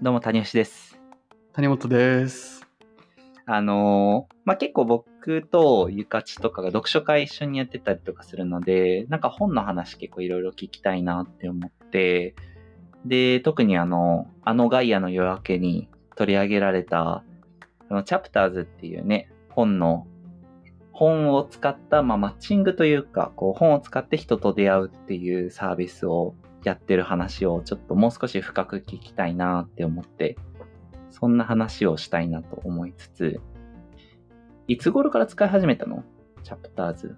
どうも、谷吉です。谷本です。あのーまあ、結構僕とゆかちとかが読書会一緒にやってたりとかするので、なんか本の話結構いろいろ聞きたいなって思って、で、特にあの、あのガイアの夜明けに取り上げられた、あの、チャプターズっていうね、本の、本を使った、まあ、マッチングというか、こう、本を使って人と出会うっていうサービスをやってる話をちょっともう少し深く聞きたいなって思って、そんな話をしたいなと思いつつ、いつ頃から使い始めたの？チャプターズ。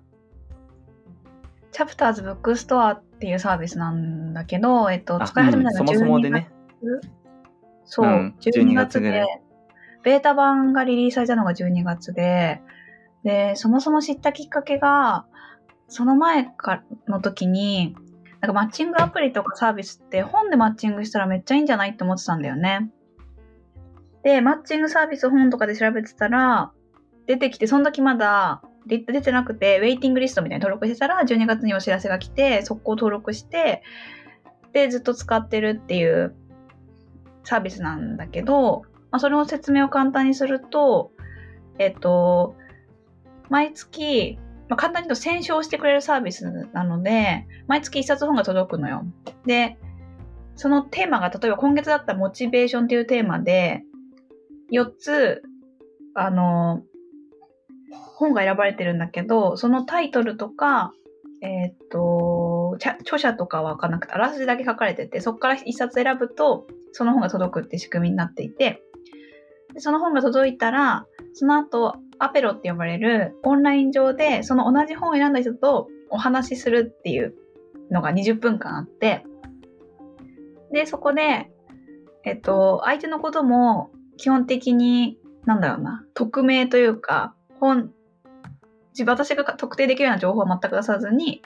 チャプターズブックストアっていうサービスなんだけど、えっと、あ使い始めたのはうんそもそもで12ね月。そう、うん12 12月で。月ぐらい、ベータ版がリリースされたのが12月で、で、そもそも知ったきっかけが、その前かの時に、なんかマッチングアプリとかサービスって本でマッチングしたらめっちゃいいんじゃないって思ってたんだよね。で、マッチングサービス本とかで調べてたら、出てきて、その時まだ出てなくて、ウェイティングリストみたいに登録してたら、12月にお知らせが来て、速攻登録して、で、ずっと使ってるっていうサービスなんだけど、まあ、それの説明を簡単にすると、えっと、毎月、まあ、簡単に言うと選書してくれるサービスなので、毎月一冊本が届くのよ。で、そのテーマが、例えば今月だったモチベーションっていうテーマで、4つ、あの、本が選ばれてるんだけど、そのタイトルとか、えっと、著者とかは書かなくて、あらすじだけ書かれてて、そこから一冊選ぶと、その本が届くって仕組みになっていて、でその本が届いたら、その後、アペロって呼ばれるオンライン上で、その同じ本を選んだ人とお話しするっていうのが20分間あって、で、そこで、えっと、相手のことも基本的に、なんだろうな、匿名というか、本、自分私が特定できるような情報は全く出さずに、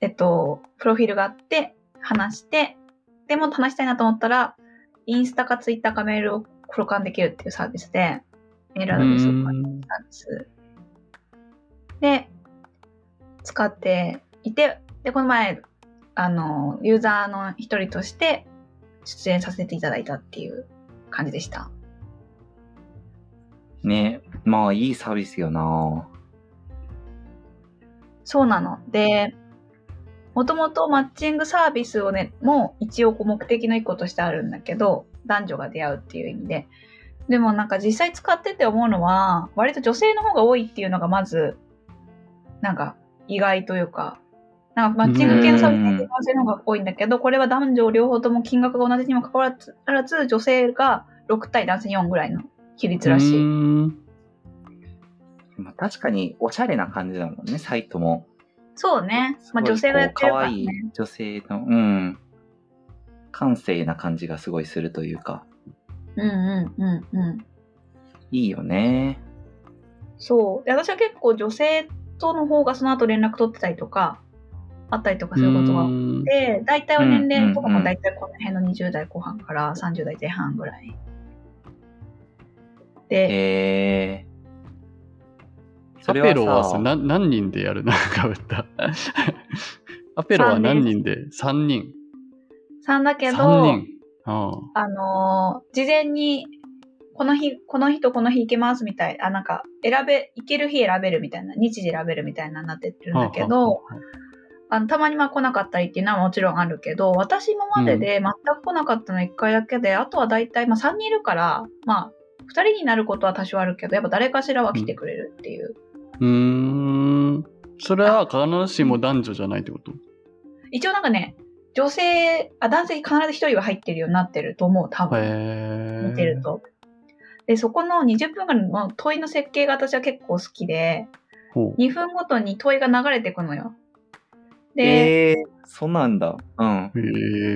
えっと、プロフィールがあって、話して、でも話したいなと思ったら、インスタかツイッターかメールを交換できるっていうサービスで、メールアドレスを交換うんサービスで、使っていて、で、この前、あの、ユーザーの一人として出演させていただいたっていう感じでした。ね、まあいいサービスよなそうなの。で、もともとマッチングサービスをね、もう一応目的の一個としてあるんだけど、男女が出会うっていう意味で。でもなんか実際使ってて思うのは、割と女性の方が多いっていうのがまず、なんか意外というか、なんかマッチング系のサービスって男性の方が多いんだけど、これは男女両方とも金額が同じにもかかわらず、女性が6対男性4ぐらいの比率らしい。まあ確かにおしゃれな感じだもんね、サイトも。そうね。まあ女性がやってるからねい。女性の、うん。感性な感じがすごいするというか、うんうんうんうん。いいよね。そう。で、私は結構女性との方がその後連絡取ってたりとか、あったりとかすることがあっうんて、大体は年齢とかも大体この辺の20代後半から30代前半ぐらい。で、えー。そアれペロは何人でやるの？かぶった。アペロは何人で ?3 人。3だけど、3人。あのー事前に、この日、この日とこの日行けますみたい。あ、なんか、選べ、行ける日選べるみたいな、日時選べるみたいなになってるんだけど、はあはあの、たまにまあ来なかったりっていうのはもちろんあるけど、私今までで全く来なかったの1回だけで、あとは大体、まあ3人いるから、まあ、2人になることは多少あるけど、やっぱ誰かしらは来てくれるっていう。うーん。それは必ずしも男女じゃないってこと？一応なんかね、女性、あ、男性必ず1人は入ってるようになってると思う、多分。見てると。で、そこの20分間の問いの設計が私は結構好きで、ほう。2分ごとに問いが流れてくのよ。で、えー、そうなんだ。うん。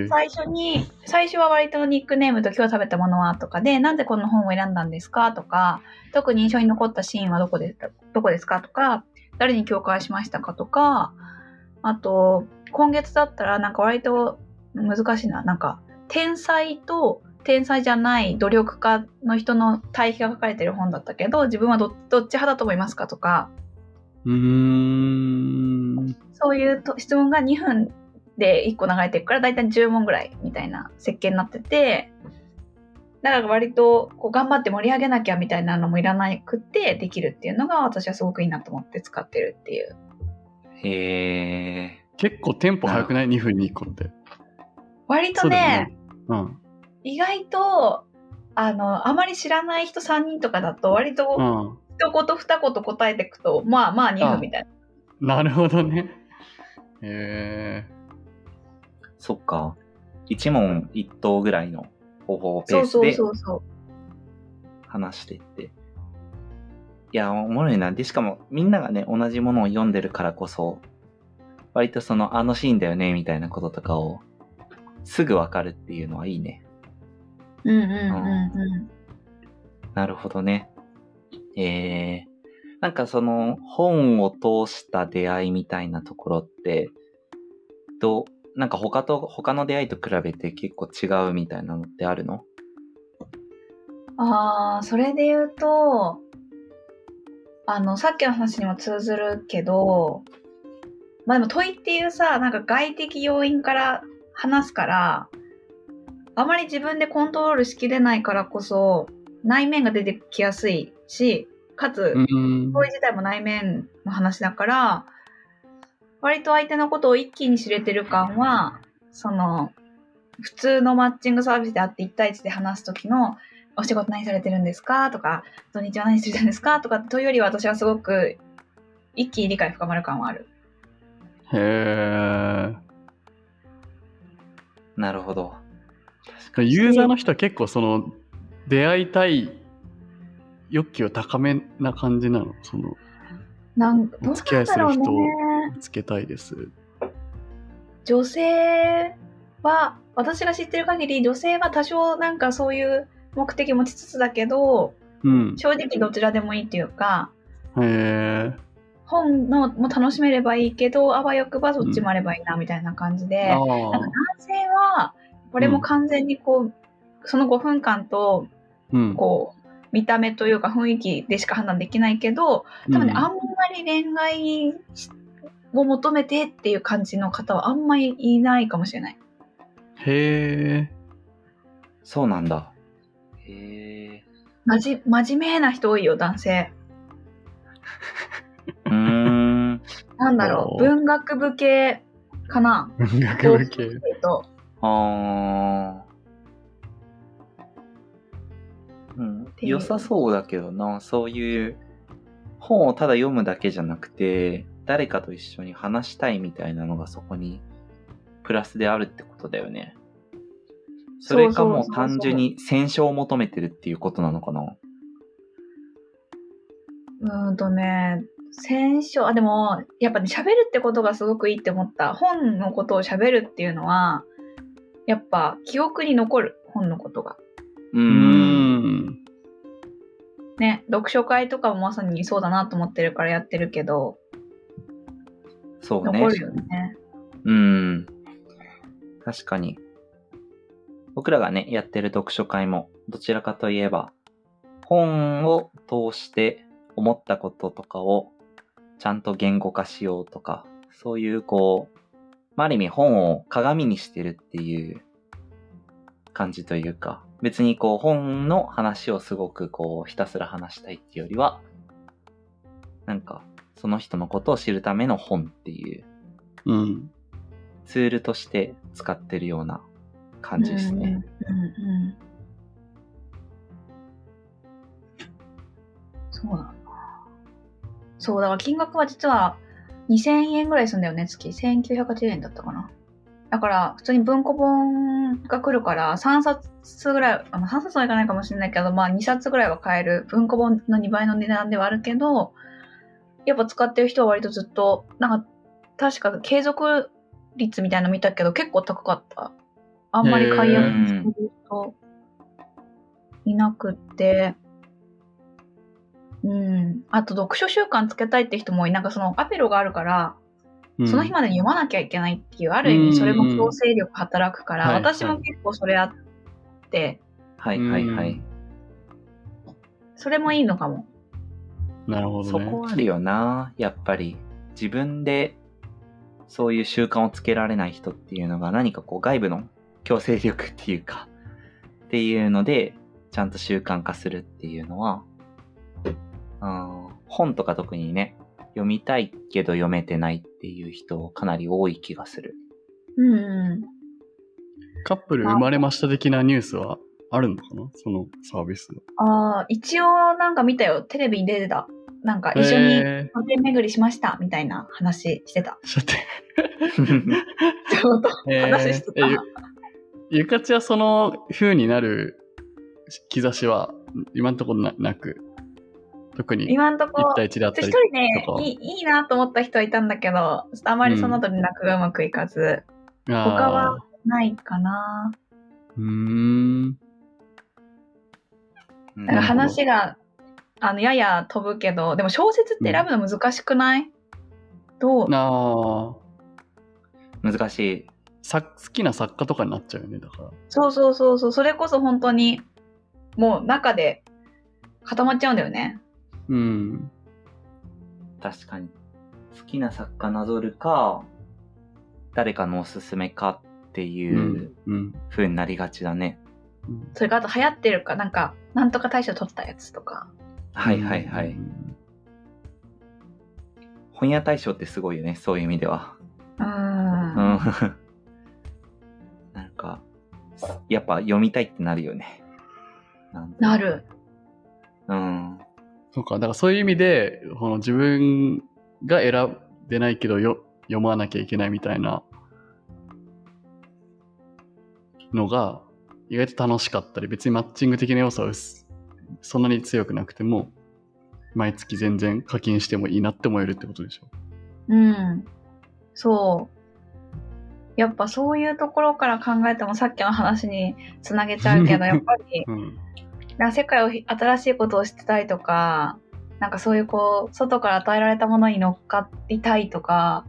最初に、最初は割とニックネームと今日食べたものはとかで、なんでこの本を選んだんですか？とか、特に印象に残ったシーンはどこでどこですか？とか、誰に共感しましたか？とか、あと、今月だったらなんか割と難しいな。なんか、天才と天才じゃない努力家の人の対比が書かれてる本だったけど、自分はどどっち派だと思いますかとか、うーん。そういうと質問が2分で1個流れてるから、だいたい10問ぐらいみたいな設計になってて、だから割とこう頑張って盛り上げなきゃみたいなのもいらなくてできるっていうのが私はすごくいいなと思って使ってるっていう。へえ。結構テンポ早くない ?2 分に1個って。割とねね。うん。意外と、あの、あまり知らない人3人とかだと割とうん。一言二言答えていくと、まあまあ2分みたいな。なるほどね。へえそっか。一問一答ぐらいの方法ペそうそうースでそうそう。話してって。いや、おもろいな。で、しかもみんながね、同じものを読んでるからこそ、割とその、あのシーンだよね、みたいなこととかを、すぐわかるっていうのはいいね。うんうんうんうん。なるほどね。えー、なんかその本を通した出会いみたいなところって、どう、なんか他と、他の出会いと比べて結構違うみたいなのってあるの？ああ、それで言うと、あの、さっきの話にも通ずるけど、まあでも問いっていうさ、なんか外的要因から話すから、あまり自分でコントロールしきれないからこそ、内面が出てきやすいし、かつ、うん。問い自体も内面の話だから、割と相手のことを一気に知れてる感は、その、普通のマッチングサービスであって1対1で話す時の、お仕事何されてるんですか？とか、土日は何してるんですか？とかというよりは私はすごく一気に理解深まる感はある。へえ。なるほど。ユーザーの人は結構その出会いたい欲求高めな感じなの？そのなんどうお付き合いする人なんだろうね。見つけたいです。女性は、私が知ってる限り女性は多少なんかそういう目的持ちつつだけど、うん。正直どちらでもいいっていうか、へえ。本のも楽しめればいいけど、あわよくばそっちもあればいいなみたいな感じで、あなんか男性は、これも完全にこう、その5分間と、あ。うん。こう、見た目というか雰囲気でしか判断できないけど、多分ね、うんあんまり恋愛を求めてっていう感じの方はあんまりいないかもしれない。へえ。そうなんだ。へえ。まじ、真面目な人多いよ、男性。なんだろう、文学部系かな？文学部系。と、あー。うん、良さそうだけどな、そういう本をただ読むだけじゃなくて、誰かと一緒に話したいみたいなのがそこにプラスであるってことだよね。それかもう単純に戦勝を求めてるっていうことなのかな。うーんとね、選書、あ、でも、やっぱね、喋るってことがすごくいいって思った。本のことを喋るっていうのは、やっぱ記憶に残る、本のことが。うー。うんん。ね、読書会とかもまさにそうだなと思ってるからやってるけど、そうね。残るよね。うん。確かに。僕らがね、やってる読書会も、どちらかといえば、本を通して思ったこととかをちゃんと言語化しようとか、そういうこう、まあ、ある意味本を鏡にしてるっていう感じというか、別にこう本の話をすごくこうひたすら話したいっていうよりは、なんかその人のことを知るための本っていううん。ツールとして使ってるような感じですね。うんうんうん。そうなんだ。そう、だから金額は実は2000円ぐらいするんだよね、月。1980円だったかな。だから、普通に文庫本が来るから、3冊ぐらい、あまあ3冊はいかないかもしれないけど、まあ2冊ぐらいは買える。文庫本の2倍の値段ではあるけど、やっぱ使ってる人は割とずっと、なんか、確か継続率みたいなの見たけど、結構高かった。あんまり買いやすい人いなくって、うん。あと、読書習慣つけたいって人も。なんかそのアペロがあるから、うんその日までに読まなきゃいけないっていう、ある意味それも強制力働くから、はい私も結構それあって、はいはいはい。それもいいのかも。なるほどね。そこあるよな、やっぱり。自分でそういう習慣をつけられない人っていうのが何かこう外部の強制力っていうか、っていうので、ちゃんと習慣化するっていうのは、うん、本とか特にね、読みたいけど読めてないっていう人かなり多い気がする。うんうん。カップル生まれました的なニュースはあるのかな？そのサービスの。ああ、一応なんか見たよ。テレビに出てた。なんか一緒にえ露店巡りしましたみたいな話してた。ー、ちょっとちょうどえー話してた。えゆゆかちはその風になる兆しは今のところななく、特に今んとこ1対1であった一り人ねいい、いいなと思った人はいたんだけど、あまりその後連絡がうまくいかず、他はあないかな。ーうーん。うんなんか話が、あの、やや飛ぶけど、でも小説って選ぶの難しくない、どう？なあ難しい。さ好きな作家とかになっちゃうよね、だから。そうそうそうそう、それこそ本当に、もう中で固まっちゃうんだよね。うん。確かに。好きな作家なぞるか、誰かのおすすめかってう。いうんうん。風になりがちだね。うんそれからあと流行ってるか、なんか、なんとか大賞取ったやつとか。はいはいはい。うん本屋大賞ってすごいよね、そういう意味では。うんん。なんか、やっぱ読みたいってなるよね。な。る。うん。そうか、だからそういう意味で、この自分が選べないけどよ読まなきゃいけないみたいなのが意外と楽しかったり、別にマッチング的な要素は薄そんなに強くなくても、毎月全然課金してもいいなって思えるってことでしょ？うん。そう。やっぱそういうところから考えてもさっきの話につなげちゃうけど、やっぱり、うん。なんか世界をひ新しいことを知ってたいとか、なんかそういうこう、外から与えられたものに乗っかりたいとか、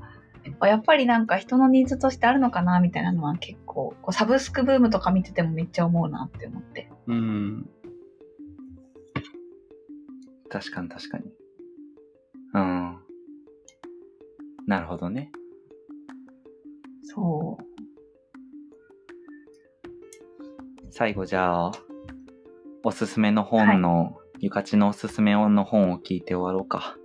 やっぱりなんか人のニーズとしてあるのかなみたいなのは結構、こうサブスクブームとか見ててもめっちゃ思うなって思って。うん。確かに確かに。うん。なるほどね。そう。最後じゃあ、おすすめの本の、ゆかちのおすすめの本を聞いて終わろうか。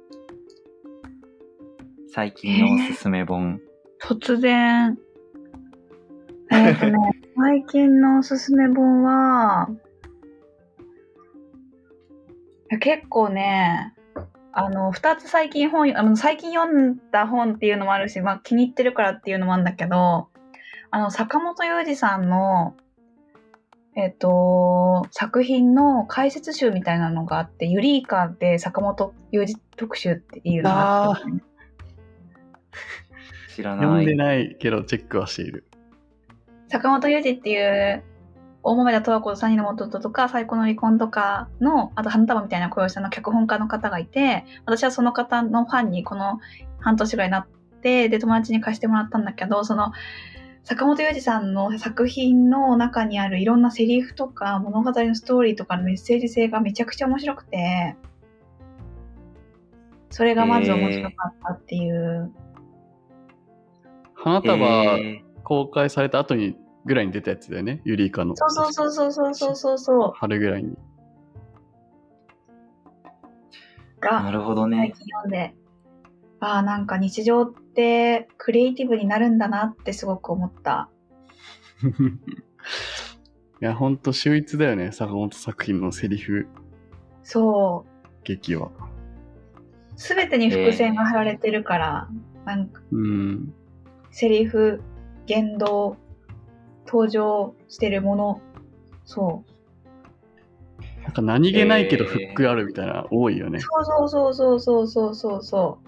最近のおすすめ本。突然。えっ、とね、最近のおすすめ本は、結構ね、あの、二つ最近本、あの、最近読んだ本っていうのもあるし、まあ気に入ってるからっていうのもあるんだけど、あの、坂本雄二さんの、えっ、と、作品の解説集みたいなのがあって、ユリーカで坂本雄二特集っていうのがあって、知らない。読んでないけどチェックはしている。坂本雄二っていう大豆田十和子と三人の弟とか最高の離婚とかのあと花束みたいな小さんの脚本家の方がいて私はその方のファンにこの半年ぐらいになってで友達に貸してもらったんだけどその坂本裕二さんの作品の中にあるいろんなセリフとか物語のストーリーとかのメッセージ性がめちゃくちゃ面白くて、それがまず面白かったっていう。えー、花束公開された後にぐらいに出たやつだよね、ユリイカの。そうそうそうそうそうそうそう。春ぐらいに。が、なるほどね。読んで、ああ、なんか日常ってクリエイティブになるんだなってすごく思った。いや、ほんと秀逸だよね。坂本作品のセリフそう。劇は。すべてに伏線が貼られてるから、なんかうん。セリフ、言動、登場してるもの、そなんか何気ないけどフックあるみたいな、多いよねう。。そうそうそうそうそうそうそ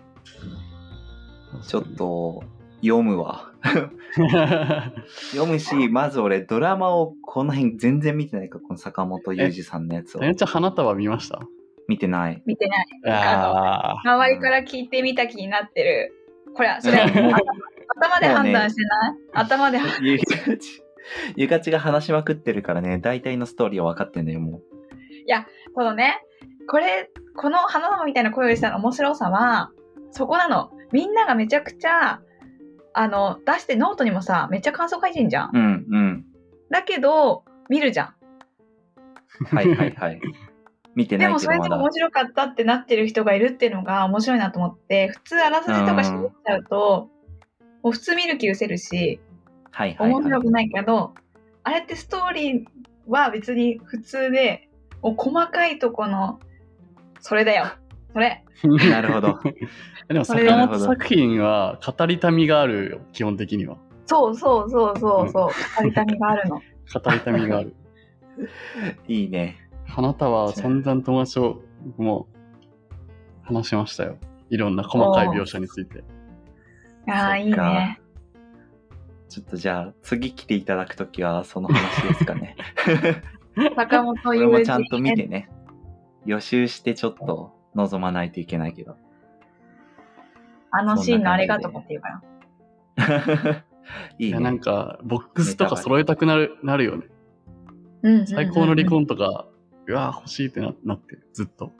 ちょっと、読むわ。読むし、まず俺、ドラマをこの辺全然見てないから、この坂本雄二さんのやつをさ。やちゃん花束見ました？見てない。う。見てない。ああ。周りから聞いてみた気になってる。これは、それ頭で判断してない、頭で判ゆかち、ゆかちが話しまくってるからね、大体のストーリーは分かってんだよ、もう。このね、これ、この花束みたいな声をしたの面白さは、そこなの。みんながめちゃくちゃ、あの、出してノートにもさ、めっちゃ感想書いてんじゃん。うん、うん。だけど、見るじゃん。はいはいはい。見てでないけどまだもそれでも。面白かったってなってる人がいるっていうのが面白いなと思って、普通あらすじとか知っちゃうと、もう普通見る気失せるし、はいはいはい。面白くないけど、あれってストーリーは別に普通で、もう細かいとこの、それだよ。それ。なるほど。でも坂本作品は語りたみがあるよ、基本的には。そうそうそうそうそう。語りたみがあるの。語りたみがある。いいね。花束は散々友達と僕も話しましたよ。いろんな細かい描写について。いやー、いいね。ちょっとじゃあ、次来ていただくときはその話ですかね。坂本これ雄二もちゃんと見てね。予習してちょっと望まないといけないけど。あのシーンのあれがとかって言うから。いいいや、なんね。か、ボックスとか揃えたくなるなるよね。うんうんうん最高の離。婚とか、うわー欲しいってななってる、ずっと。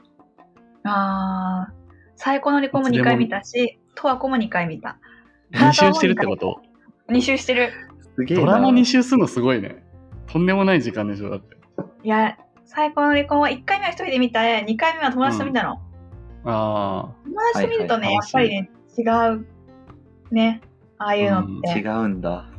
あー最高の離婚も2回見たし、十和子も2回見た。2周してるってこと？2周してる。すげえな。ドラマ2周するのすごいね。とんでもない時間でしょ、だって。いや、最高の離婚は1回目は一人で見た、2回目は友達と見たの。あ友達と見るとね、はいはいやっぱりね、違う。ね。ああいうのって。違うんだ。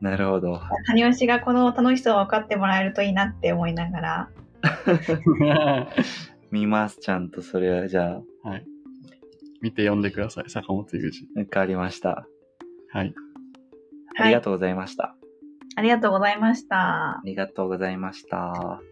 なるほど。谷吉がこの楽しさを分かってもらえるといいなって思いながら。あ。見ます、ちゃんとそれは。じゃあ、はい。見て読んでください、坂本雄二。わかりました。はい。ありがとうございました。ありがとうございましたあ。りがとうございました。